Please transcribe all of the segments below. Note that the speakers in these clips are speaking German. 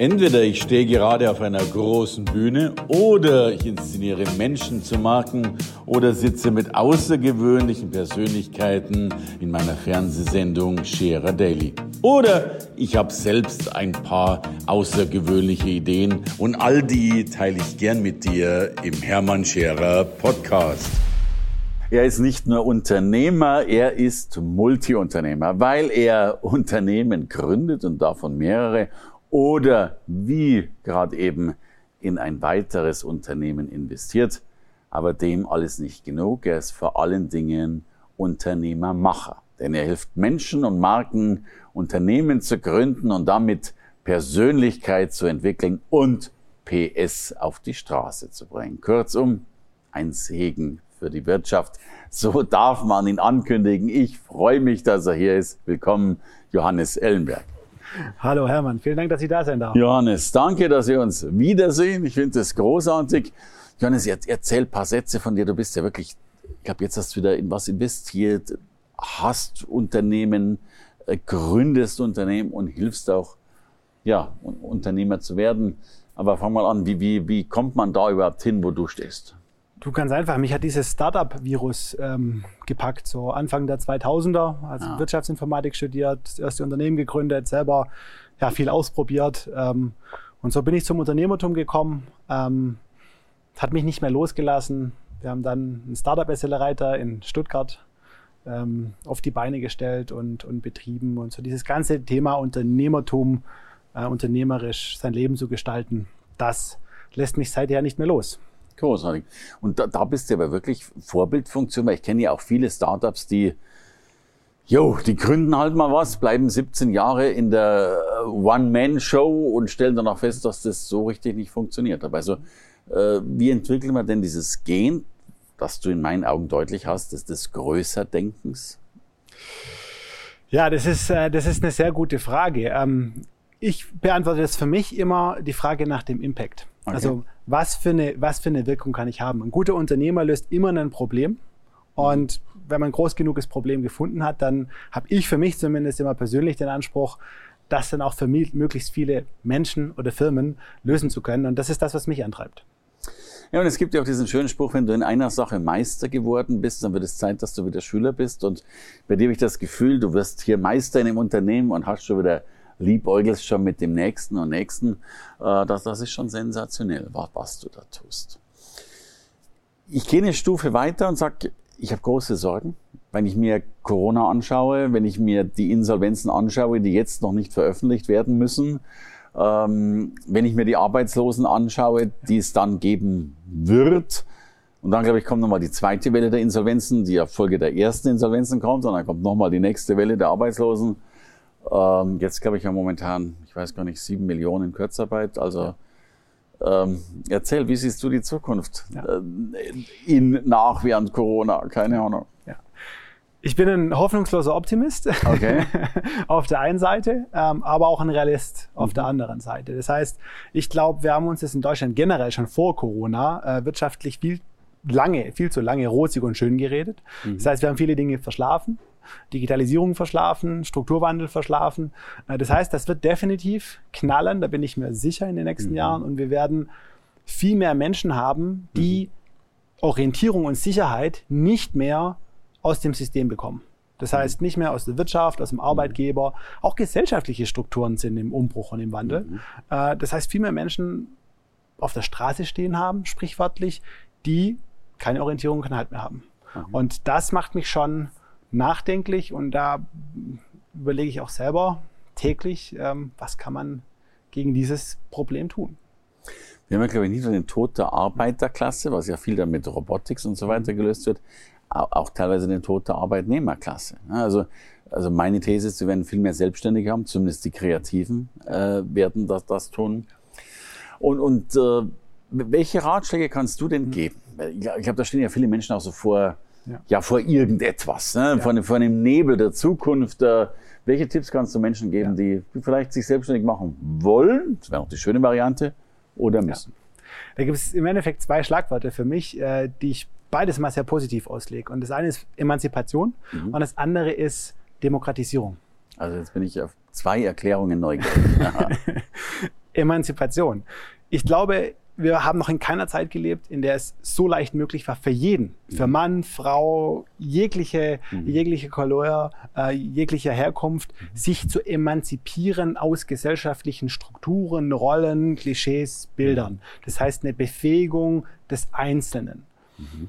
Entweder ich stehe gerade auf einer großen Bühne oder ich inszeniere Menschen zu Marken oder sitze mit außergewöhnlichen Persönlichkeiten in meiner Fernsehsendung Scherer Daily. Oder ich habe selbst ein paar außergewöhnliche Ideen und all die teile ich gern mit dir im Hermann Scherer Podcast. Er ist nicht nur Unternehmer, er ist Multiunternehmer, weil er Unternehmen gründet und davon mehrere oder wie gerade eben in ein weiteres Unternehmen investiert. Aber dem alles nicht genug. Er ist vor allen Dingen Unternehmermacher. Denn er hilft Menschen und Marken, Unternehmen zu gründen und damit Persönlichkeit zu entwickeln und PS auf die Straße zu bringen. Kurzum, ein Segen für die Wirtschaft. So darf man ihn ankündigen. Ich freue mich, dass er hier ist. Willkommen, Johannes Ellenberg. Hallo Hermann, vielen Dank, dass ich da sein darf. Johannes, danke, dass wir uns wiedersehen. Ich finde das großartig. Johannes, erzähl ein paar Sätze von dir. Du bist ja wirklich, ich glaube, jetzt hast du wieder in was investiert, hast Unternehmen, äh, gründest Unternehmen und hilfst auch, ja, Unternehmer zu werden. Aber fang mal an, wie, wie, wie kommt man da überhaupt hin, wo du stehst? Du ganz einfach. Mich hat dieses Startup-Virus ähm, gepackt, so Anfang der 2000er, also ja. Wirtschaftsinformatik studiert, das erste Unternehmen gegründet, selber ja, viel ausprobiert. Ähm, und so bin ich zum Unternehmertum gekommen. Ähm, hat mich nicht mehr losgelassen. Wir haben dann einen Startup-Accelerator in Stuttgart ähm, auf die Beine gestellt und, und betrieben. Und so dieses ganze Thema Unternehmertum, äh, unternehmerisch sein Leben zu gestalten, das lässt mich seither nicht mehr los. Großartig. Und da, da bist du aber wirklich Vorbildfunktion, weil ich kenne ja auch viele Startups, die, jo, die gründen halt mal was, bleiben 17 Jahre in der äh, One-Man-Show und stellen dann auch fest, dass das so richtig nicht funktioniert. Aber also, äh, wie entwickeln wir denn dieses Gen, das du in meinen Augen deutlich hast, des, des Größerdenkens? Ja, das ist, äh, das ist eine sehr gute Frage. Ähm, ich beantworte das für mich immer die Frage nach dem Impact. Okay. Also was für, eine, was für eine Wirkung kann ich haben? Ein guter Unternehmer löst immer ein Problem. Und wenn man ein groß genuges Problem gefunden hat, dann habe ich für mich zumindest immer persönlich den Anspruch, das dann auch für möglichst viele Menschen oder Firmen lösen zu können. Und das ist das, was mich antreibt. Ja, und es gibt ja auch diesen schönen Spruch, wenn du in einer Sache Meister geworden bist, dann wird es Zeit, dass du wieder Schüler bist. Und bei dir habe ich das Gefühl, du wirst hier Meister in einem Unternehmen und hast schon wieder liebäugelst schon mit dem Nächsten und Nächsten. Äh, das, das ist schon sensationell, was, was du da tust. Ich gehe eine Stufe weiter und sage, ich habe große Sorgen. Wenn ich mir Corona anschaue, wenn ich mir die Insolvenzen anschaue, die jetzt noch nicht veröffentlicht werden müssen, ähm, wenn ich mir die Arbeitslosen anschaue, die es dann geben wird, und dann, glaube ich, kommt nochmal die zweite Welle der Insolvenzen, die ja Folge der ersten Insolvenzen kommt, und dann kommt nochmal die nächste Welle der Arbeitslosen. Ähm, jetzt glaube ich ja momentan, ich weiß gar nicht, sieben Millionen in Kurzarbeit. Also ähm, erzähl, wie siehst du die Zukunft ja. äh, in nach während Corona? Keine Ahnung. Ja. Ich bin ein hoffnungsloser Optimist okay. auf der einen Seite, ähm, aber auch ein Realist auf mhm. der anderen Seite. Das heißt, ich glaube, wir haben uns das in Deutschland generell schon vor Corona äh, wirtschaftlich viel lange, viel zu lange rosig und schön geredet. Mhm. Das heißt, wir haben viele Dinge verschlafen. Digitalisierung verschlafen, Strukturwandel verschlafen. Äh, das heißt, das wird definitiv knallen, da bin ich mir sicher in den nächsten mhm. Jahren. Und wir werden viel mehr Menschen haben, die mhm. Orientierung und Sicherheit nicht mehr aus dem System bekommen. Das heißt, mhm. nicht mehr aus der Wirtschaft, aus dem Arbeitgeber. Auch gesellschaftliche Strukturen sind im Umbruch und im Wandel. Mhm. Äh, das heißt, viel mehr Menschen auf der Straße stehen haben, sprichwörtlich, die keine Orientierung und Halt mehr haben. Mhm. Und das macht mich schon nachdenklich und da überlege ich auch selber täglich, ähm, was kann man gegen dieses Problem tun. Wir haben ja, glaube ich, nicht nur den Tod der Arbeiterklasse, was ja viel dann mit Robotics und so weiter gelöst wird, auch teilweise den Tod der Arbeitnehmerklasse. Also, also meine These ist, wir werden viel mehr Selbstständige haben, zumindest die Kreativen äh, werden das, das tun. Und, und äh, welche Ratschläge kannst du denn geben? Ich glaube, da stehen ja viele Menschen auch so vor, ja, ja vor irgendetwas, ne? ja. vor, vor einem Nebel der Zukunft. Äh, welche Tipps kannst du Menschen geben, ja. die vielleicht sich selbstständig machen wollen? Das wäre auch die schöne Variante. Oder müssen? Da gibt es im Endeffekt zwei Schlagworte für mich, äh, die ich beides mal sehr positiv auslege. Und das eine ist Emanzipation mhm. und das andere ist Demokratisierung. Also jetzt bin ich auf zwei Erklärungen neugierig. Emanzipation. Ich glaube, wir haben noch in keiner Zeit gelebt, in der es so leicht möglich war für jeden, für mhm. Mann, Frau, jegliche, mhm. jegliche Couleur, äh, jeglicher Herkunft, mhm. sich zu emanzipieren aus gesellschaftlichen Strukturen, Rollen, Klischees, Bildern. Mhm. Das heißt eine Befähigung des Einzelnen. Mhm.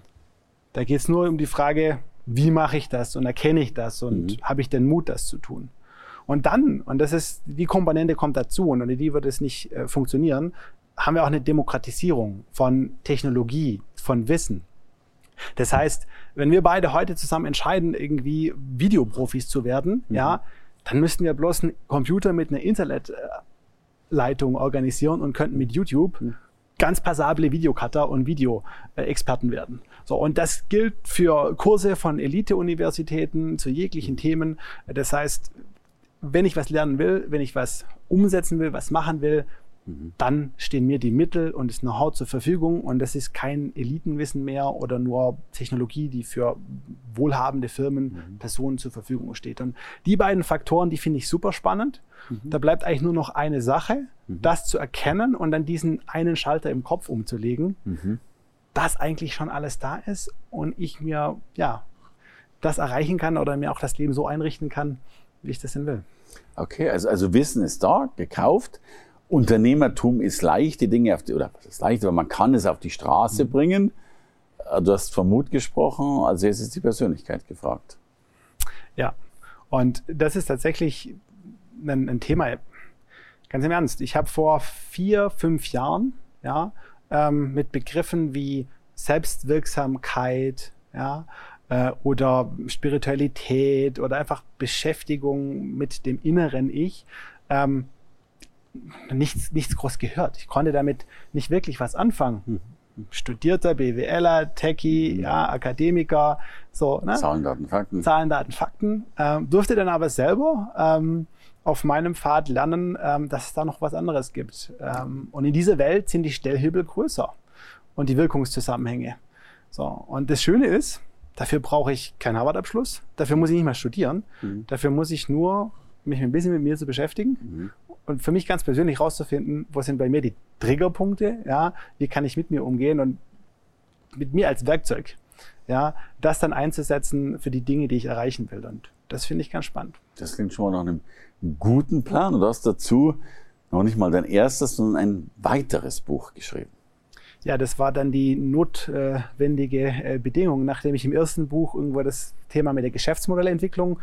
Da geht es nur um die Frage, wie mache ich das und erkenne ich das und mhm. habe ich den Mut, das zu tun? Und dann, und das ist, die Komponente kommt dazu und ohne die wird es nicht äh, funktionieren, haben wir auch eine Demokratisierung von Technologie, von Wissen. Das heißt, wenn wir beide heute zusammen entscheiden, irgendwie Videoprofis zu werden, mhm. ja, dann müssten wir bloß einen Computer mit einer Internetleitung organisieren und könnten mit YouTube mhm. ganz passable Videocutter und Videoexperten werden. So, und das gilt für Kurse von Elite-Universitäten zu jeglichen Themen. Das heißt, wenn ich was lernen will, wenn ich was umsetzen will, was machen will, Mhm. Dann stehen mir die Mittel und das Know-how zur Verfügung und das ist kein Elitenwissen mehr oder nur Technologie, die für wohlhabende Firmen, mhm. Personen zur Verfügung steht. Und die beiden Faktoren, die finde ich super spannend. Mhm. Da bleibt eigentlich nur noch eine Sache, mhm. das zu erkennen und dann diesen einen Schalter im Kopf umzulegen, mhm. dass eigentlich schon alles da ist und ich mir ja das erreichen kann oder mir auch das Leben so einrichten kann, wie ich das denn will. Okay, also, also Wissen ist da, gekauft. Unternehmertum ist leicht, die Dinge auf die, oder das ist leicht, aber man kann es auf die Straße mhm. bringen. Äh, du hast vom Mut gesprochen, also jetzt ist die Persönlichkeit gefragt. Ja, und das ist tatsächlich ein, ein Thema. Ganz im Ernst, ich habe vor vier, fünf Jahren ja, ähm, mit Begriffen wie Selbstwirksamkeit, ja, äh, oder Spiritualität oder einfach Beschäftigung mit dem inneren Ich ähm, nichts, nichts groß gehört. Ich konnte damit nicht wirklich was anfangen. Hm. Studierter, BWLer, Techie, mhm. ja, Akademiker, so. Ne? Zahlen, Daten, Fakten. Zahlen, Daten, Fakten. Ähm, durfte dann aber selber ähm, auf meinem Pfad lernen, ähm, dass es da noch was anderes gibt. Ähm, und in dieser Welt sind die Stellhebel größer und die Wirkungszusammenhänge. So. Und das Schöne ist, dafür brauche ich keinen Harvard-Abschluss, dafür muss ich nicht mal studieren, mhm. dafür muss ich nur mich ein bisschen mit mir zu beschäftigen mhm und für mich ganz persönlich rauszufinden, wo sind bei mir die Triggerpunkte, ja, wie kann ich mit mir umgehen und mit mir als Werkzeug, ja, das dann einzusetzen für die Dinge, die ich erreichen will. Und das finde ich ganz spannend. Das klingt schon mal nach einem guten Plan. Und du hast dazu noch nicht mal dein erstes, sondern ein weiteres Buch geschrieben. Ja, das war dann die notwendige äh, Bedingung, nachdem ich im ersten Buch irgendwo das Thema mit der Geschäftsmodellentwicklung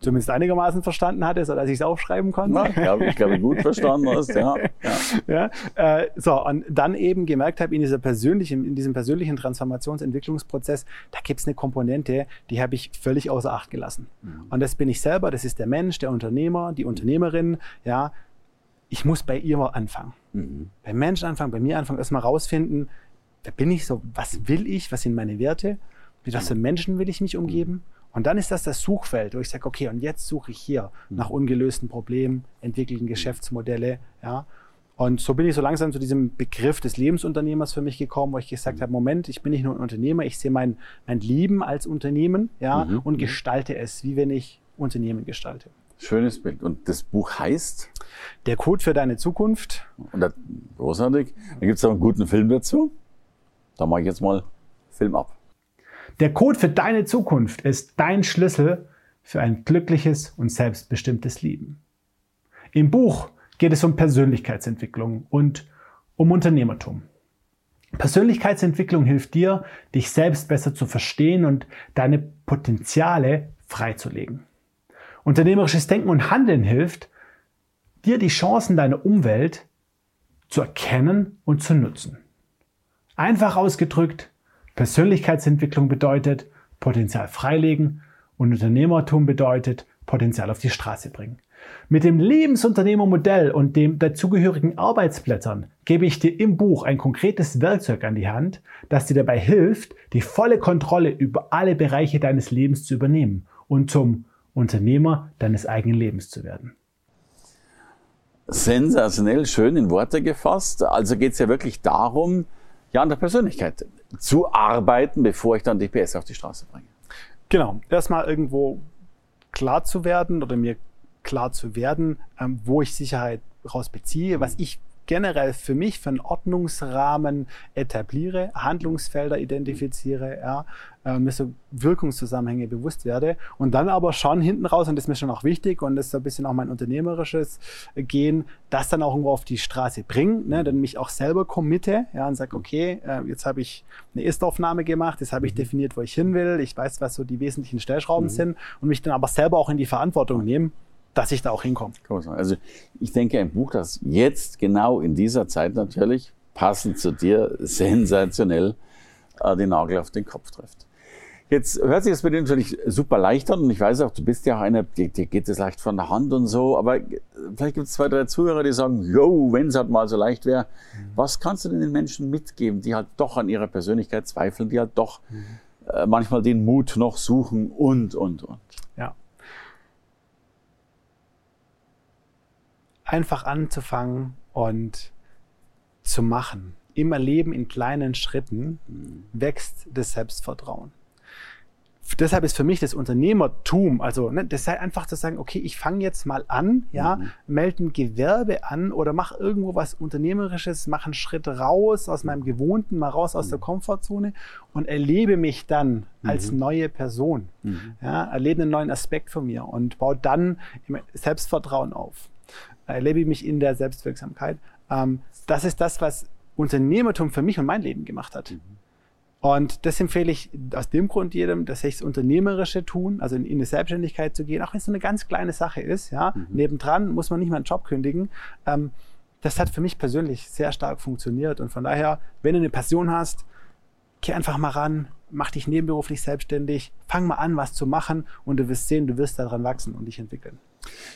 zumindest einigermaßen verstanden hatte, sodass ich es aufschreiben konnte. Ja, glaub, ich glaube, gut verstanden hast, ja. ja. ja äh, so, und dann eben gemerkt habe, in, dieser persönlichen, in diesem persönlichen Transformationsentwicklungsprozess, da gibt es eine Komponente, die habe ich völlig außer Acht gelassen. Mhm. Und das bin ich selber, das ist der Mensch, der Unternehmer, die Unternehmerin, ja. Ich muss bei ihr mal anfangen. Mhm. Beim Menschen anfangen, bei mir anfangen, erstmal rausfinden, wer bin ich so, was will ich, was sind meine Werte, mit was für Menschen will ich mich umgeben. Mhm und dann ist das das Suchfeld, wo ich sage, okay, und jetzt suche ich hier mhm. nach ungelösten Problemen, entwickelten. Geschäftsmodelle, ja. Und so bin ich so langsam zu diesem Begriff des Lebensunternehmers für mich gekommen, wo ich gesagt mhm. habe, Moment, ich bin nicht nur ein Unternehmer, ich sehe mein, mein Leben als Unternehmen, ja, mhm. und mhm. gestalte es, wie wenn ich Unternehmen gestalte. Schönes Bild. Und das Buch heißt? Der Code für deine Zukunft. Und das, großartig. Da gibt es auch einen guten Film dazu. Da mache ich jetzt mal Film ab. Der Code für deine Zukunft ist dein Schlüssel für ein glückliches und selbstbestimmtes Leben. Im Buch geht es um Persönlichkeitsentwicklung und um Unternehmertum. Persönlichkeitsentwicklung hilft dir, dich selbst besser zu verstehen und deine Potenziale freizulegen. Unternehmerisches Denken und Handeln hilft, dir die Chancen deiner Umwelt zu erkennen und zu nutzen. Einfach ausgedrückt, Persönlichkeitsentwicklung bedeutet Potenzial freilegen und Unternehmertum bedeutet Potenzial auf die Straße bringen. Mit dem Lebensunternehmermodell und dem dazugehörigen Arbeitsblättern gebe ich dir im Buch ein konkretes Werkzeug an die Hand, das dir dabei hilft, die volle Kontrolle über alle Bereiche deines Lebens zu übernehmen und zum Unternehmer deines eigenen Lebens zu werden. Sensationell schön in Worte gefasst. Also geht es ja wirklich darum, ja, an der Persönlichkeit zu arbeiten, bevor ich dann die PS auf die Straße bringe. Genau. Erstmal irgendwo klar zu werden oder mir klar zu werden, ähm, wo ich Sicherheit raus beziehe, was ich generell für mich für einen Ordnungsrahmen etabliere, Handlungsfelder identifiziere, ja, äh, mir so Wirkungszusammenhänge bewusst werde und dann aber schon hinten raus, und das ist mir schon auch wichtig und das ist so ein bisschen auch mein unternehmerisches Gehen, das dann auch irgendwo auf die Straße bringen, ne, dann mich auch selber committe ja, und sage, okay, äh, jetzt habe ich eine Ist-Aufnahme gemacht, jetzt habe ich mhm. definiert, wo ich hin will, ich weiß, was so die wesentlichen Stellschrauben mhm. sind und mich dann aber selber auch in die Verantwortung nehmen, dass ich da auch hinkomme. Also ich denke, ein Buch, das jetzt genau in dieser Zeit natürlich passend zu dir sensationell äh, den Nagel auf den Kopf trifft. Jetzt hört sich das bei dir natürlich super leicht an und ich weiß auch, du bist ja auch einer, dir, dir geht es leicht von der Hand und so, aber vielleicht gibt es zwei, drei Zuhörer, die sagen, yo, wenn es halt mal so leicht wäre, mhm. was kannst du denn den Menschen mitgeben, die halt doch an ihrer Persönlichkeit zweifeln, die halt doch mhm. äh, manchmal den Mut noch suchen und, und, und? Ja. Einfach anzufangen und zu machen. Immer Leben in kleinen Schritten mhm. wächst das Selbstvertrauen deshalb ist für mich das Unternehmertum, also ne, das sei einfach zu sagen, okay, ich fange jetzt mal an, ja, mhm. melde ein Gewerbe an oder mach irgendwo was Unternehmerisches, mach einen Schritt raus aus meinem Gewohnten, mal raus aus mhm. der Komfortzone und erlebe mich dann mhm. als neue Person, mhm. ja, erlebe einen neuen Aspekt von mir und baue dann Selbstvertrauen auf, erlebe mich in der Selbstwirksamkeit. Ähm, das ist das, was Unternehmertum für mich und mein Leben gemacht hat. Mhm. Und das empfehle ich aus dem Grund jedem, dass ich das Unternehmerische tun, also in, in eine Selbstständigkeit zu gehen, auch wenn es so eine ganz kleine Sache ist. Ja, mhm. nebendran muss man nicht mal einen Job kündigen. Ähm, das hat für mich persönlich sehr stark funktioniert. Und von daher, wenn du eine Passion hast, geh einfach mal ran, mach dich nebenberuflich selbstständig, fang mal an, was zu machen und du wirst sehen, du wirst daran wachsen und dich entwickeln.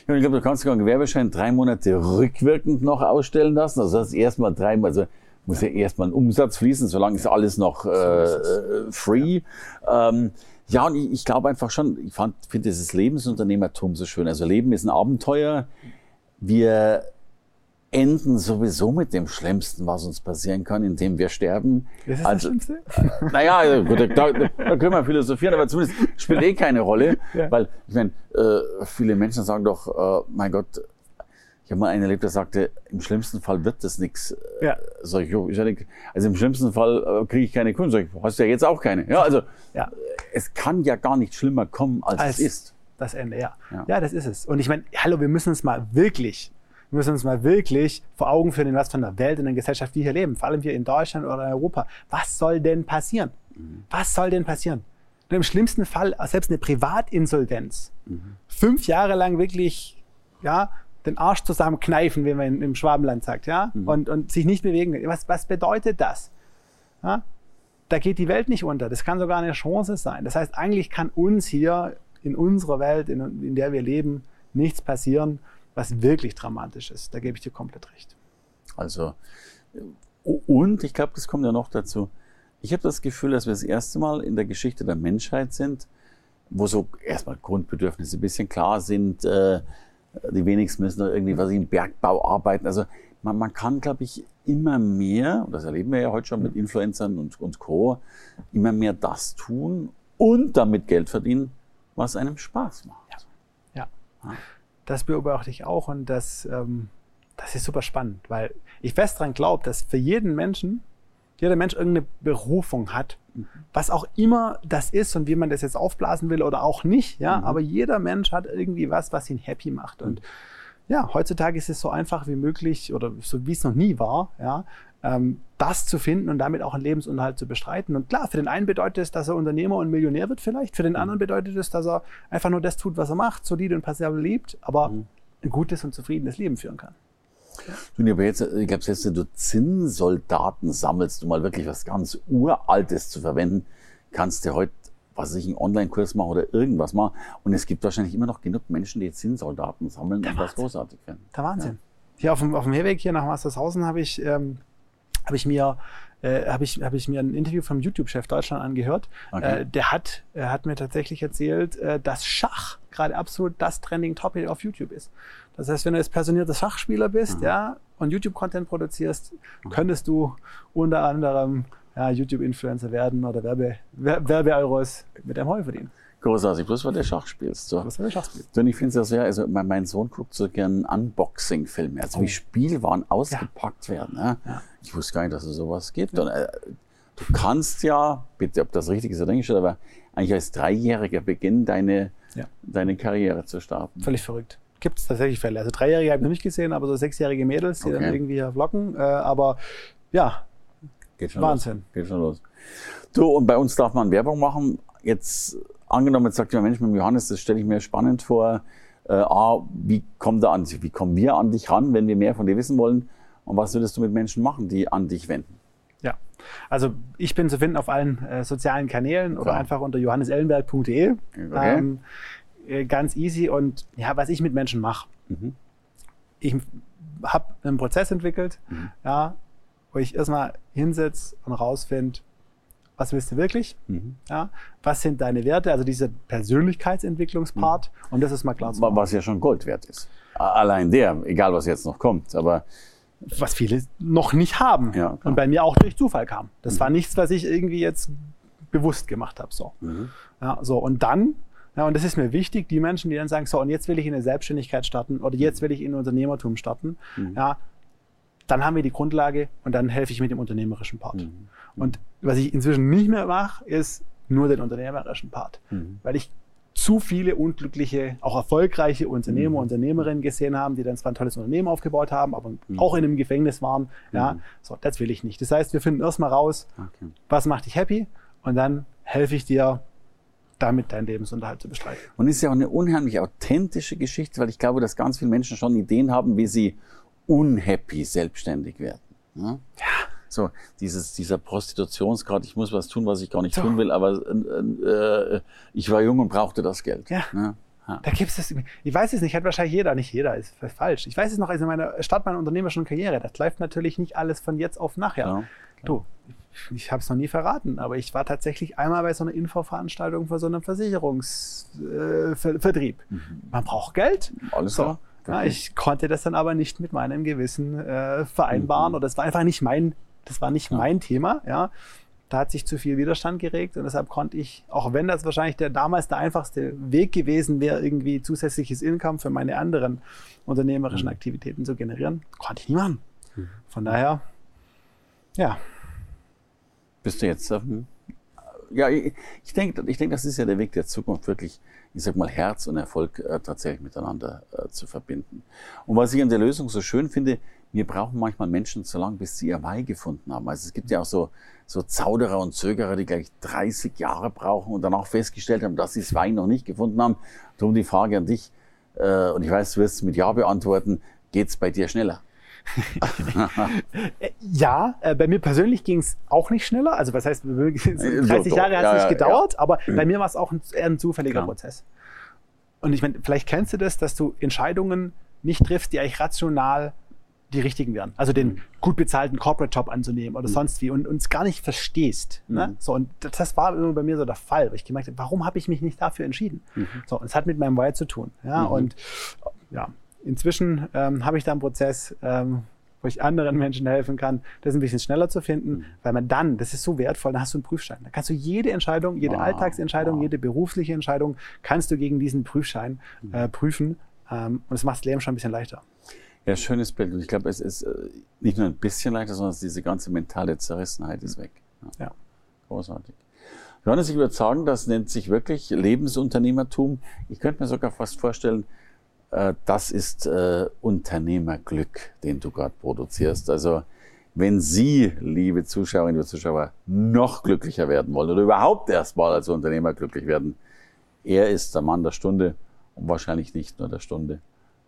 Ja, ich glaube, du kannst sogar einen Gewerbeschein drei Monate rückwirkend noch ausstellen lassen. Also das ist erstmal drei, also muss ja erstmal ein Umsatz fließen, solange ist alles noch äh, free. Ja. Ähm, ja, und ich, ich glaube einfach schon, ich finde dieses Lebensunternehmertum so schön. Also Leben ist ein Abenteuer. Wir enden sowieso mit dem Schlimmsten, was uns passieren kann, indem wir sterben. Das ist also, das Schlimmste? Äh, naja, gut, da, da, da können wir philosophieren, aber zumindest spielt eh keine Rolle. Ja. Weil, ich meine, äh, viele Menschen sagen doch, äh, mein Gott, ich habe mal einen erlebt, der sagte, im schlimmsten Fall wird das nichts. Ja. Jo, ich denke, also im schlimmsten Fall äh, kriege ich keine Kunden. Sag ich, hast ja jetzt auch keine. Ja, also ja. es kann ja gar nicht schlimmer kommen, als, als es ist. Das Ende, ja. ja. Ja, das ist es. Und ich meine, hallo, wir müssen uns mal wirklich, wir müssen uns mal wirklich vor Augen führen, in was von der Welt, in der Gesellschaft wir hier leben. Vor allem hier in Deutschland oder in Europa. Was soll denn passieren? Mhm. Was soll denn passieren? Und im schlimmsten Fall selbst eine Privatinsolvenz. Mhm. Fünf Jahre lang wirklich, ja, den Arsch zusammenkneifen, wie man im Schwabenland sagt, ja, mhm. und, und sich nicht bewegen. Was, was bedeutet das? Ja? Da geht die Welt nicht unter. Das kann sogar eine Chance sein. Das heißt, eigentlich kann uns hier in unserer Welt, in, in der wir leben, nichts passieren, was wirklich dramatisch ist. Da gebe ich dir komplett recht. Also, und ich glaube, das kommt ja noch dazu. Ich habe das Gefühl, dass wir das erste Mal in der Geschichte der Menschheit sind, wo so erstmal Grundbedürfnisse ein bisschen klar sind, äh, die wenigsten müssen noch irgendwie was im Bergbau arbeiten. Also man, man kann, glaube ich, immer mehr, und das erleben wir ja heute schon mit Influencern und, und Co., immer mehr das tun und damit Geld verdienen, was einem Spaß macht. Ja, ja. Das beobachte ich auch und das, ähm, das ist super spannend, weil ich fest daran glaube, dass für jeden Menschen jeder Mensch irgendeine Berufung hat, mhm. was auch immer das ist und wie man das jetzt aufblasen will oder auch nicht, ja, mhm. aber jeder Mensch hat irgendwie was, was ihn happy macht und ja, heutzutage ist es so einfach wie möglich oder so wie es noch nie war, ja, ähm, das zu finden und damit auch einen Lebensunterhalt zu bestreiten. Und klar, für den einen bedeutet es, dass er Unternehmer und Millionär wird vielleicht, für den mhm. anderen bedeutet es, dass er einfach nur das tut, was er macht, solide und passiv lebt, aber mhm. ein gutes und zufriedenes Leben führen kann. Du, aber jetzt, ich glaube, selbst wenn du Zinnsoldaten sammelst, um mal wirklich was ganz Uraltes zu verwenden, kannst du heute, was weiß ich, einen Online-Kurs machen oder irgendwas machen. Und es gibt wahrscheinlich immer noch genug Menschen, die Zinnsoldaten sammeln Der und Wahnsinn. das großartig finden. Der Wahnsinn. Ja. Hier auf dem, auf dem Herweg hier nach Mastershausen habe ich, ähm, habe ich mir äh, habe ich, hab ich mir ein Interview vom YouTube-Chef Deutschland angehört. Okay. Äh, der hat, er hat mir tatsächlich erzählt, äh, dass Schach gerade absolut das Trending Topic auf YouTube ist. Das heißt, wenn du jetzt passionierter Schachspieler bist, mhm. ja, und YouTube-Content produzierst, könntest du unter anderem ja, YouTube-Influencer werden oder Werbe, Werbe-Euros mit einem Heu verdienen. Großartig, bloß weil du Schach spielst. So. Bloß weil du Schach spielst. Und ich finde es ja sehr, also mein, mein, Sohn guckt so gern Unboxing-Filme, also oh. wie Spielwaren ausgepackt ja. werden. Ne? Ja. Ich wusste gar nicht, dass es sowas gibt. Und, äh, du kannst ja, bitte, ob das richtig ist oder nicht, aber eigentlich als Dreijähriger beginnen, deine, ja. deine Karriere zu starten. Völlig verrückt. Gibt es tatsächlich Fälle. Also Dreijährige habe ich noch nicht gesehen, aber so sechsjährige Mädels, die okay. dann irgendwie vloggen. Äh, aber ja, Geht schon Wahnsinn. Los. Geht schon los. Du, und bei uns darf man Werbung machen. Jetzt angenommen, jetzt sagt jemand, Mensch, mit dem Johannes, das stelle ich mir spannend vor. Äh, A, wie kommt er an wie kommen wir an dich ran, wenn wir mehr von dir wissen wollen? Und was würdest du mit Menschen machen, die an dich wenden? Ja, also ich bin zu finden auf allen äh, sozialen Kanälen oder einfach unter johannesellenberg.de. Okay. Ähm, äh, ganz easy. Und ja, was ich mit Menschen mache. Mhm. Ich habe einen Prozess entwickelt, mhm. ja, wo ich erstmal hinsetze und rausfinde, was willst du wirklich? Mhm. Ja, was sind deine Werte? Also dieser Persönlichkeitsentwicklungspart. Mhm. Und das ist mal klar zu machen. Was ja schon Gold wert ist. Allein der, egal was jetzt noch kommt. Aber was viele noch nicht haben. Ja, und bei mir auch durch Zufall kam. Das mhm. war nichts, was ich irgendwie jetzt bewusst gemacht habe. So. Mhm. Ja, so. Und dann, ja, und das ist mir wichtig, die Menschen, die dann sagen, so, und jetzt will ich in eine Selbstständigkeit starten oder jetzt will ich in Unternehmertum starten, mhm. ja, dann haben wir die Grundlage und dann helfe ich mit dem unternehmerischen Part. Mhm. Und was ich inzwischen nicht mehr mache, ist nur den unternehmerischen Part. Mhm. Weil ich zu viele unglückliche, auch erfolgreiche Unternehmer, mhm. Unternehmerinnen gesehen haben, die dann zwar ein tolles Unternehmen aufgebaut haben, aber mhm. auch in einem Gefängnis waren. Ja, mhm. so, das will ich nicht. Das heißt, wir finden erstmal raus, okay. was macht dich happy und dann helfe ich dir, damit deinen Lebensunterhalt zu bestreiten. Und es ist ja auch eine unheimlich authentische Geschichte, weil ich glaube, dass ganz viele Menschen schon Ideen haben, wie sie unhappy selbstständig werden. Ja? ja. So, dieses, dieser Prostitutionsgrad, ich muss was tun, was ich gar nicht so. tun will, aber äh, äh, ich war jung und brauchte das Geld. Ja. ja. Ja. Da gibt es, ich weiß es nicht, hat wahrscheinlich jeder, nicht jeder, ist falsch. Ich weiß es noch, also in meiner Start meiner unternehmerischen Karriere, das läuft natürlich nicht alles von jetzt auf nachher. Ja, du, ich habe es noch nie verraten, aber ich war tatsächlich einmal bei so einer Infoveranstaltung für so einen Versicherungsvertrieb. Äh, mhm. Man braucht Geld. Alles so. klar. Ja, ich konnte das dann aber nicht mit meinem Gewissen äh, vereinbaren mhm. oder es war einfach nicht mein, das war nicht ja. mein Thema. Ja, da hat sich zu viel Widerstand geregt und deshalb konnte ich, auch wenn das wahrscheinlich der damals der einfachste Weg gewesen wäre, irgendwie zusätzliches Income für meine anderen unternehmerischen mhm. Aktivitäten zu generieren, konnte ich nie machen. Mhm. Von daher, ja. Bist du jetzt ähm, ja, ich, ich denke, ich denk, das ist ja der Weg der Zukunft, wirklich, ich sag mal, Herz und Erfolg äh, tatsächlich miteinander äh, zu verbinden. Und was ich an der Lösung so schön finde, wir brauchen manchmal Menschen so lange, bis sie ihr Weih gefunden haben. Also es gibt ja auch so, so Zauderer und Zögerer, die gleich 30 Jahre brauchen und danach festgestellt haben, dass sie das Wein noch nicht gefunden haben. Darum die Frage an dich, äh, und ich weiß, du wirst es mit Ja beantworten, geht's bei dir schneller? ja, äh, bei mir persönlich ging es auch nicht schneller. Also was heißt, 30 Jahre hat es ja, nicht gedauert, ja. aber bei mir war es auch ein, eher ein zufälliger Klar. Prozess. Und ich meine, vielleicht kennst du das, dass du Entscheidungen nicht triffst, die eigentlich rational die richtigen wären. Also den gut bezahlten Corporate-Job anzunehmen oder mhm. sonst wie und uns gar nicht verstehst. Ne? Mhm. So, und das war immer bei mir so der Fall, weil ich gemerkt habe, warum habe ich mich nicht dafür entschieden? Mhm. So, und es hat mit meinem Why zu tun. Ja, mhm. und ja, inzwischen ähm, habe ich da einen Prozess, ähm, wo ich anderen Menschen helfen kann, das ein bisschen schneller zu finden, mhm. weil man dann, das ist so wertvoll, da hast du einen Prüfschein. Da kannst du jede Entscheidung, jede wow. Alltagsentscheidung, wow. jede berufliche Entscheidung, kannst du gegen diesen Prüfschein mhm. äh, prüfen. Ähm, und es macht das Leben schon ein bisschen leichter. Ja, schönes Bild. Und ich glaube, es ist äh, nicht nur ein bisschen leichter, sondern diese ganze mentale Zerrissenheit ist weg. Ja. ja. Großartig. Johannes, ich würde sagen, das nennt sich wirklich Lebensunternehmertum. Ich könnte mir sogar fast vorstellen, äh, das ist äh, Unternehmerglück, den du gerade produzierst. Also wenn Sie, liebe Zuschauerinnen und Zuschauer, noch glücklicher werden wollen oder überhaupt erstmal als Unternehmer glücklich werden, er ist der Mann der Stunde und wahrscheinlich nicht nur der Stunde.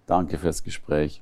Danke fürs Gespräch,